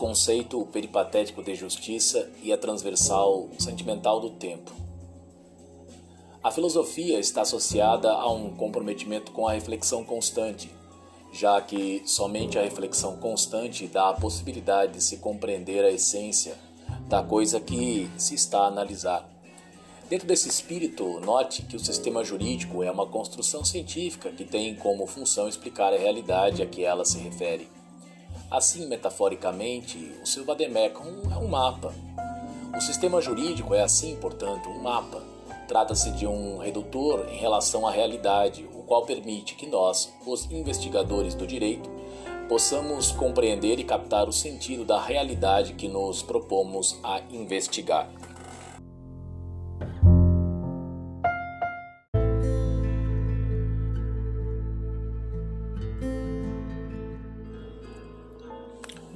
conceito peripatético de justiça e a transversal sentimental do tempo. A filosofia está associada a um comprometimento com a reflexão constante, já que somente a reflexão constante dá a possibilidade de se compreender a essência da coisa que se está a analisar. Dentro desse espírito, note que o sistema jurídico é uma construção científica que tem como função explicar a realidade a que ela se refere. Assim, metaforicamente, o seu vademecum é um mapa. O sistema jurídico é assim, portanto, um mapa. Trata-se de um redutor em relação à realidade, o qual permite que nós, os investigadores do direito, possamos compreender e captar o sentido da realidade que nos propomos a investigar.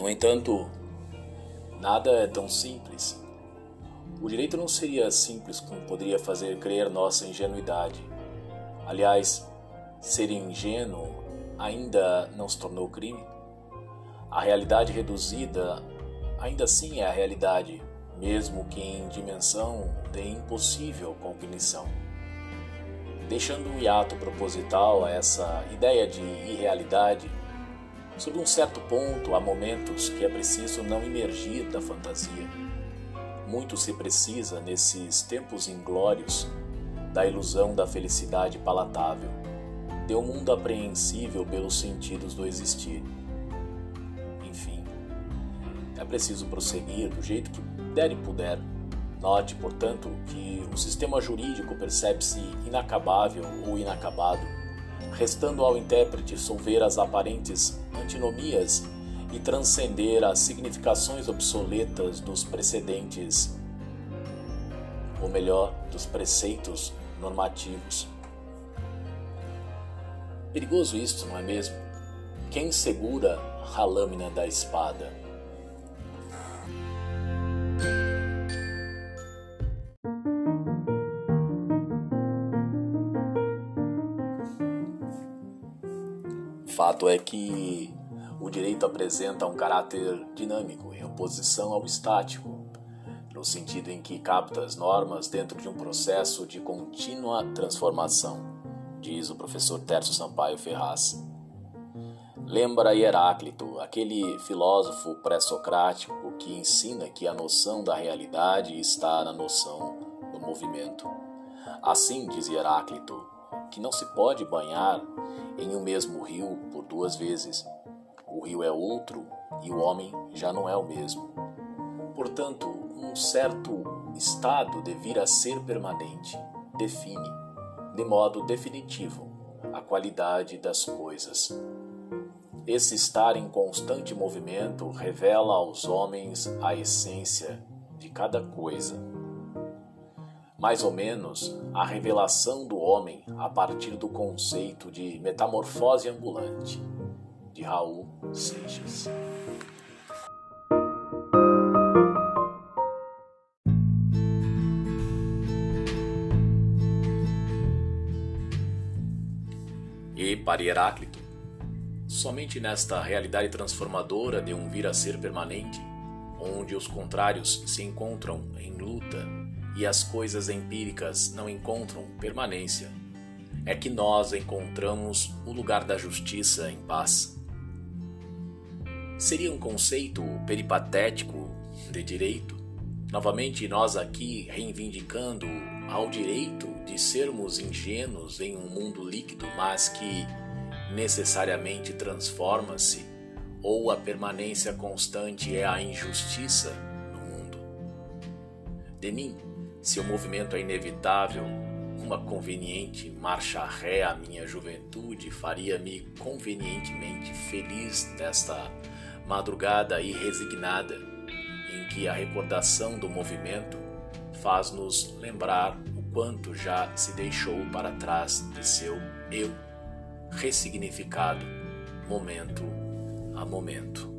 No entanto, nada é tão simples. O direito não seria simples como poderia fazer crer nossa ingenuidade. Aliás, ser ingênuo ainda não se tornou crime. A realidade reduzida ainda assim é a realidade, mesmo que em dimensão de impossível cognição. Deixando um hiato proposital a essa ideia de irrealidade, Sob um certo ponto, há momentos que é preciso não emergir da fantasia. Muito se precisa, nesses tempos inglórios, da ilusão da felicidade palatável, de um mundo apreensível pelos sentidos do existir. Enfim, é preciso prosseguir do jeito que der e puder. Note, portanto, que o sistema jurídico percebe-se inacabável ou inacabado restando ao intérprete solver as aparentes antinomias e transcender as significações obsoletas dos precedentes, ou melhor, dos preceitos normativos. Perigoso isto, não é mesmo? Quem segura a lâmina da espada? Fato é que o direito apresenta um caráter dinâmico em oposição ao estático, no sentido em que capta as normas dentro de um processo de contínua transformação, diz o professor Tércio Sampaio Ferraz. Lembra Heráclito, aquele filósofo pré-socrático que ensina que a noção da realidade está na noção do movimento. Assim, diz Heráclito, que não se pode banhar em um mesmo rio por duas vezes. O rio é outro e o homem já não é o mesmo. Portanto, um certo estado de vir a ser permanente define, de modo definitivo, a qualidade das coisas. Esse estar em constante movimento revela aos homens a essência de cada coisa mais ou menos a revelação do homem a partir do conceito de metamorfose ambulante, de Raul Seixas. E para Heráclito, somente nesta realidade transformadora de um vir a ser permanente, onde os contrários se encontram em luta e as coisas empíricas não encontram permanência, é que nós encontramos o lugar da justiça em paz. Seria um conceito peripatético de direito, novamente nós aqui reivindicando ao direito de sermos ingênuos em um mundo líquido, mas que necessariamente transforma-se, ou a permanência constante é a injustiça no mundo. De mim, se o movimento é inevitável, uma conveniente marcha ré à minha juventude faria-me convenientemente feliz nesta madrugada irresignada em que a recordação do movimento faz-nos lembrar o quanto já se deixou para trás de seu eu ressignificado momento a momento.